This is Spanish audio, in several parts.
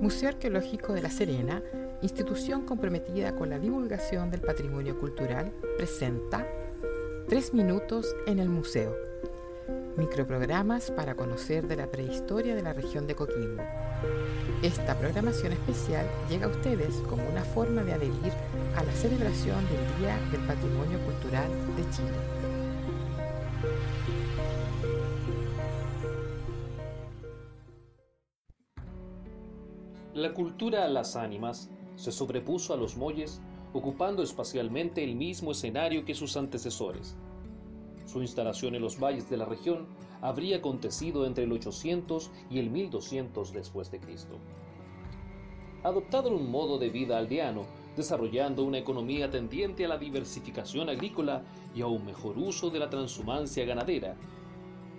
Museo Arqueológico de La Serena, institución comprometida con la divulgación del patrimonio cultural, presenta Tres minutos en el museo. Microprogramas para conocer de la prehistoria de la región de Coquimbo. Esta programación especial llega a ustedes como una forma de adherir a la celebración del Día del Patrimonio Cultural de Chile. La cultura a las ánimas se sobrepuso a los molles, ocupando espacialmente el mismo escenario que sus antecesores. Su instalación en los valles de la región habría acontecido entre el 800 y el 1200 después de Cristo. Adoptaron un modo de vida aldeano, desarrollando una economía tendiente a la diversificación agrícola y a un mejor uso de la transhumancia ganadera.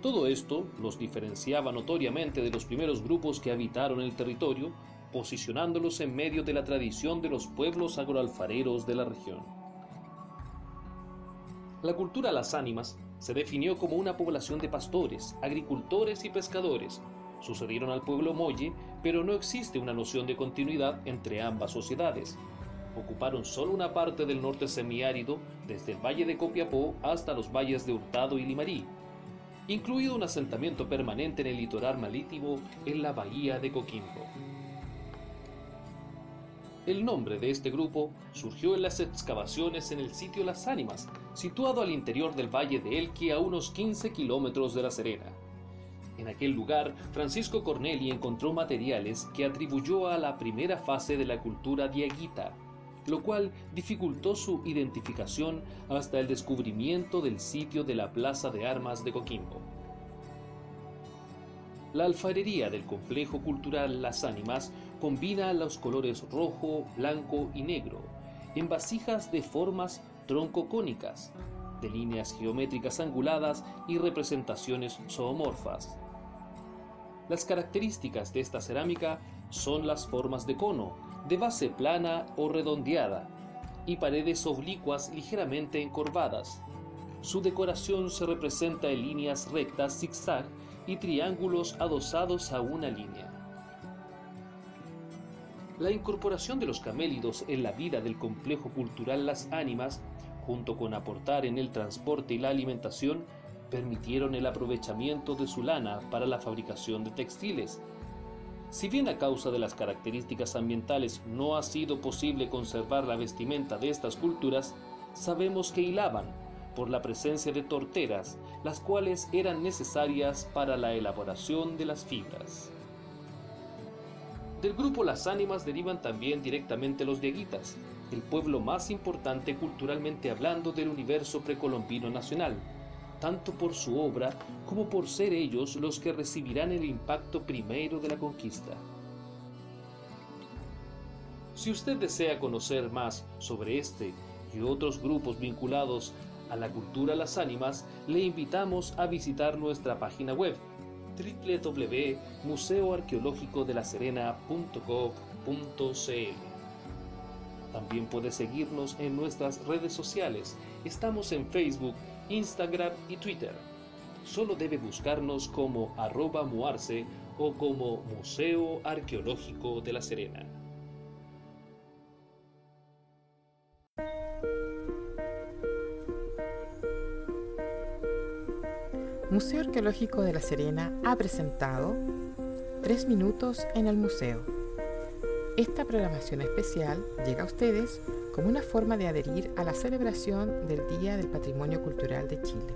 Todo esto los diferenciaba notoriamente de los primeros grupos que habitaron el territorio posicionándolos en medio de la tradición de los pueblos agroalfareros de la región. La cultura Las Ánimas se definió como una población de pastores, agricultores y pescadores. Sucedieron al pueblo Molle, pero no existe una noción de continuidad entre ambas sociedades. Ocuparon solo una parte del norte semiárido, desde el valle de Copiapó hasta los valles de Hurtado y Limarí, incluido un asentamiento permanente en el litoral marítimo en la bahía de Coquimbo. El nombre de este grupo surgió en las excavaciones en el sitio Las Ánimas, situado al interior del valle de Elqui a unos 15 kilómetros de La Serena. En aquel lugar, Francisco Corneli encontró materiales que atribuyó a la primera fase de la cultura diaguita, lo cual dificultó su identificación hasta el descubrimiento del sitio de la Plaza de Armas de Coquimbo. La alfarería del complejo cultural Las Ánimas combina los colores rojo, blanco y negro en vasijas de formas troncocónicas, de líneas geométricas anguladas y representaciones zoomorfas. Las características de esta cerámica son las formas de cono, de base plana o redondeada, y paredes oblicuas ligeramente encorvadas. Su decoración se representa en líneas rectas zigzag y triángulos adosados a una línea. La incorporación de los camélidos en la vida del complejo cultural Las Ánimas, junto con aportar en el transporte y la alimentación, permitieron el aprovechamiento de su lana para la fabricación de textiles. Si bien a causa de las características ambientales no ha sido posible conservar la vestimenta de estas culturas, sabemos que hilaban, por la presencia de torteras, las cuales eran necesarias para la elaboración de las fibras. Del grupo Las Ánimas derivan también directamente los dieguitas, el pueblo más importante culturalmente hablando del universo precolombino nacional, tanto por su obra como por ser ellos los que recibirán el impacto primero de la conquista. Si usted desea conocer más sobre este y otros grupos vinculados a la cultura Las Ánimas, le invitamos a visitar nuestra página web www.museoarqueológicodelaserena.gov.cl. También puede seguirnos en nuestras redes sociales. Estamos en Facebook, Instagram y Twitter. Solo debe buscarnos como arroba muarse o como Museo Arqueológico de la Serena. Museo Arqueológico de La Serena ha presentado Tres Minutos en el Museo. Esta programación especial llega a ustedes como una forma de adherir a la celebración del Día del Patrimonio Cultural de Chile.